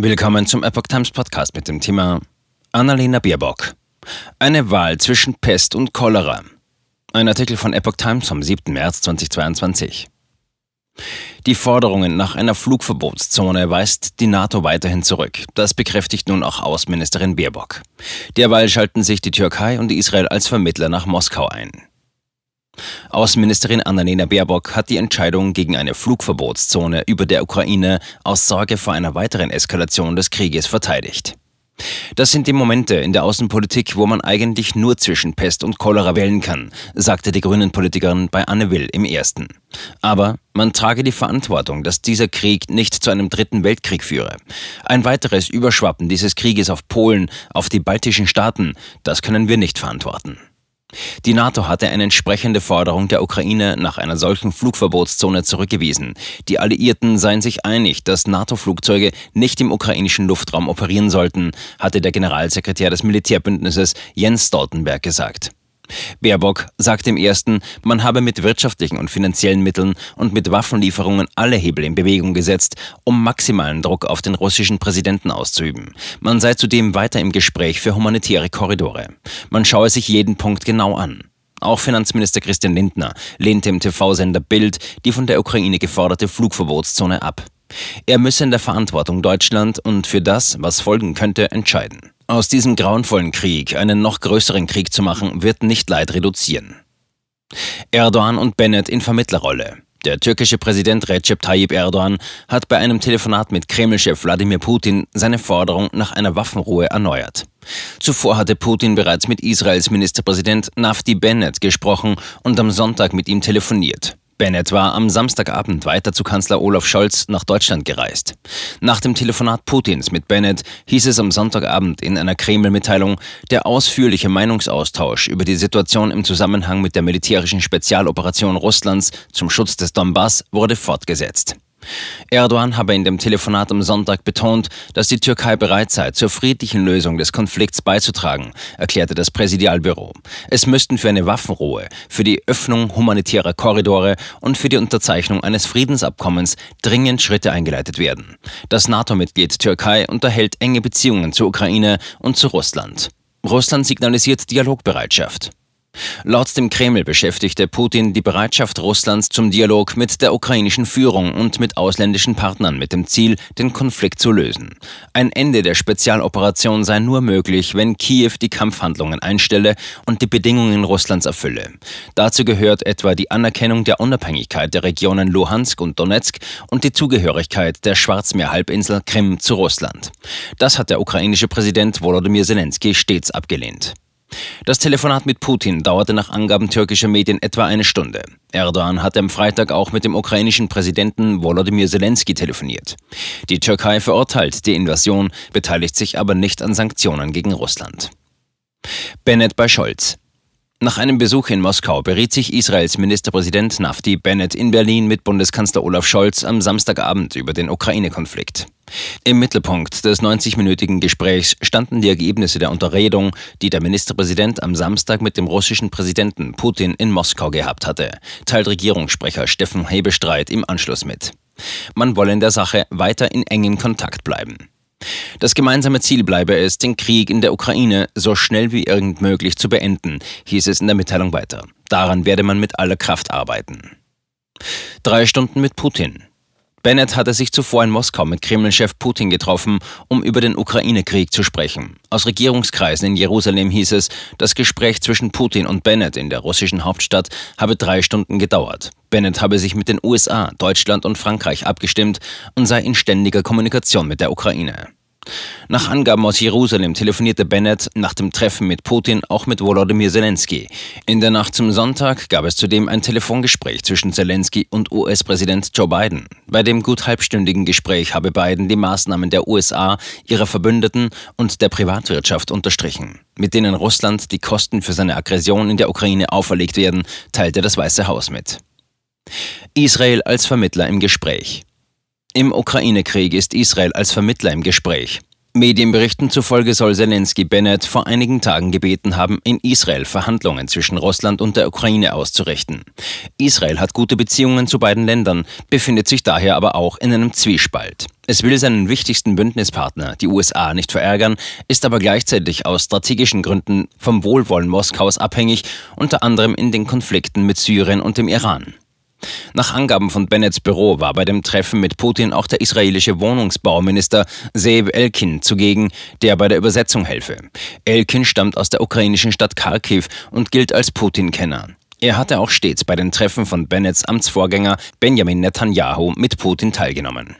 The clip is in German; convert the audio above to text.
Willkommen zum Epoch Times Podcast mit dem Thema Annalena Baerbock. Eine Wahl zwischen Pest und Cholera. Ein Artikel von Epoch Times vom 7. März 2022. Die Forderungen nach einer Flugverbotszone weist die NATO weiterhin zurück. Das bekräftigt nun auch Außenministerin Baerbock. Derweil schalten sich die Türkei und Israel als Vermittler nach Moskau ein. Außenministerin Annalena Baerbock hat die Entscheidung gegen eine Flugverbotszone über der Ukraine aus Sorge vor einer weiteren Eskalation des Krieges verteidigt. Das sind die Momente in der Außenpolitik, wo man eigentlich nur zwischen Pest und Cholera wählen kann, sagte die Grünen-Politikerin bei Anne Will im ersten. Aber man trage die Verantwortung, dass dieser Krieg nicht zu einem dritten Weltkrieg führe. Ein weiteres Überschwappen dieses Krieges auf Polen, auf die baltischen Staaten, das können wir nicht verantworten. Die NATO hatte eine entsprechende Forderung der Ukraine nach einer solchen Flugverbotszone zurückgewiesen. Die Alliierten seien sich einig, dass NATO-Flugzeuge nicht im ukrainischen Luftraum operieren sollten, hatte der Generalsekretär des Militärbündnisses Jens Stoltenberg gesagt. Baerbock sagte im ersten, man habe mit wirtschaftlichen und finanziellen Mitteln und mit Waffenlieferungen alle Hebel in Bewegung gesetzt, um maximalen Druck auf den russischen Präsidenten auszuüben. Man sei zudem weiter im Gespräch für humanitäre Korridore. Man schaue sich jeden Punkt genau an. Auch Finanzminister Christian Lindner lehnte im TV-Sender Bild die von der Ukraine geforderte Flugverbotszone ab. Er müsse in der Verantwortung Deutschland und für das, was folgen könnte, entscheiden. Aus diesem grauenvollen Krieg einen noch größeren Krieg zu machen, wird nicht Leid reduzieren. Erdogan und Bennett in Vermittlerrolle. Der türkische Präsident Recep Tayyip Erdogan hat bei einem Telefonat mit Kreml-Chef Wladimir Putin seine Forderung nach einer Waffenruhe erneuert. Zuvor hatte Putin bereits mit Israels Ministerpräsident Nafti Bennett gesprochen und am Sonntag mit ihm telefoniert. Bennett war am Samstagabend weiter zu Kanzler Olaf Scholz nach Deutschland gereist. Nach dem Telefonat Putins mit Bennett hieß es am Sonntagabend in einer Kreml-Mitteilung, der ausführliche Meinungsaustausch über die Situation im Zusammenhang mit der militärischen Spezialoperation Russlands zum Schutz des Donbass wurde fortgesetzt. Erdogan habe in dem Telefonat am Sonntag betont, dass die Türkei bereit sei, zur friedlichen Lösung des Konflikts beizutragen, erklärte das Präsidialbüro. Es müssten für eine Waffenruhe, für die Öffnung humanitärer Korridore und für die Unterzeichnung eines Friedensabkommens dringend Schritte eingeleitet werden. Das NATO-Mitglied Türkei unterhält enge Beziehungen zur Ukraine und zu Russland. Russland signalisiert Dialogbereitschaft. Laut dem Kreml beschäftigte Putin die Bereitschaft Russlands zum Dialog mit der ukrainischen Führung und mit ausländischen Partnern mit dem Ziel, den Konflikt zu lösen. Ein Ende der Spezialoperation sei nur möglich, wenn Kiew die Kampfhandlungen einstelle und die Bedingungen Russlands erfülle. Dazu gehört etwa die Anerkennung der Unabhängigkeit der Regionen Luhansk und Donetsk und die Zugehörigkeit der Schwarzmeerhalbinsel Krim zu Russland. Das hat der ukrainische Präsident Volodymyr Zelensky stets abgelehnt. Das Telefonat mit Putin dauerte nach Angaben türkischer Medien etwa eine Stunde. Erdogan hatte am Freitag auch mit dem ukrainischen Präsidenten Volodymyr Zelensky telefoniert. Die Türkei verurteilt die Invasion, beteiligt sich aber nicht an Sanktionen gegen Russland. Bennett bei Scholz. Nach einem Besuch in Moskau beriet sich Israels Ministerpräsident Nafti Bennett in Berlin mit Bundeskanzler Olaf Scholz am Samstagabend über den Ukraine-Konflikt. Im Mittelpunkt des 90-minütigen Gesprächs standen die Ergebnisse der Unterredung, die der Ministerpräsident am Samstag mit dem russischen Präsidenten Putin in Moskau gehabt hatte, teilt Regierungssprecher Steffen Hebestreit im Anschluss mit. Man wolle in der Sache weiter in engem Kontakt bleiben. Das gemeinsame Ziel bleibe es, den Krieg in der Ukraine so schnell wie irgend möglich zu beenden, hieß es in der Mitteilung weiter. Daran werde man mit aller Kraft arbeiten. Drei Stunden mit Putin. Bennett hatte sich zuvor in Moskau mit Kreml-Chef Putin getroffen, um über den Ukraine-Krieg zu sprechen. Aus Regierungskreisen in Jerusalem hieß es, das Gespräch zwischen Putin und Bennett in der russischen Hauptstadt habe drei Stunden gedauert. Bennett habe sich mit den USA, Deutschland und Frankreich abgestimmt und sei in ständiger Kommunikation mit der Ukraine. Nach Angaben aus Jerusalem telefonierte Bennett nach dem Treffen mit Putin auch mit Volodymyr Zelensky. In der Nacht zum Sonntag gab es zudem ein Telefongespräch zwischen Zelensky und US-Präsident Joe Biden. Bei dem gut halbstündigen Gespräch habe Biden die Maßnahmen der USA, ihrer Verbündeten und der Privatwirtschaft unterstrichen, mit denen Russland die Kosten für seine Aggression in der Ukraine auferlegt werden, teilte das Weiße Haus mit. Israel als Vermittler im Gespräch. Im Ukraine-Krieg ist Israel als Vermittler im Gespräch. Medienberichten zufolge soll Zelensky Bennett vor einigen Tagen gebeten haben, in Israel Verhandlungen zwischen Russland und der Ukraine auszurichten. Israel hat gute Beziehungen zu beiden Ländern, befindet sich daher aber auch in einem Zwiespalt. Es will seinen wichtigsten Bündnispartner, die USA, nicht verärgern, ist aber gleichzeitig aus strategischen Gründen vom Wohlwollen Moskaus abhängig, unter anderem in den Konflikten mit Syrien und dem Iran. Nach Angaben von Bennets Büro war bei dem Treffen mit Putin auch der israelische Wohnungsbauminister Zeev Elkin zugegen, der bei der Übersetzung helfe. Elkin stammt aus der ukrainischen Stadt Kharkiv und gilt als Putin-Kenner. Er hatte auch stets bei den Treffen von Bennets Amtsvorgänger Benjamin Netanyahu mit Putin teilgenommen.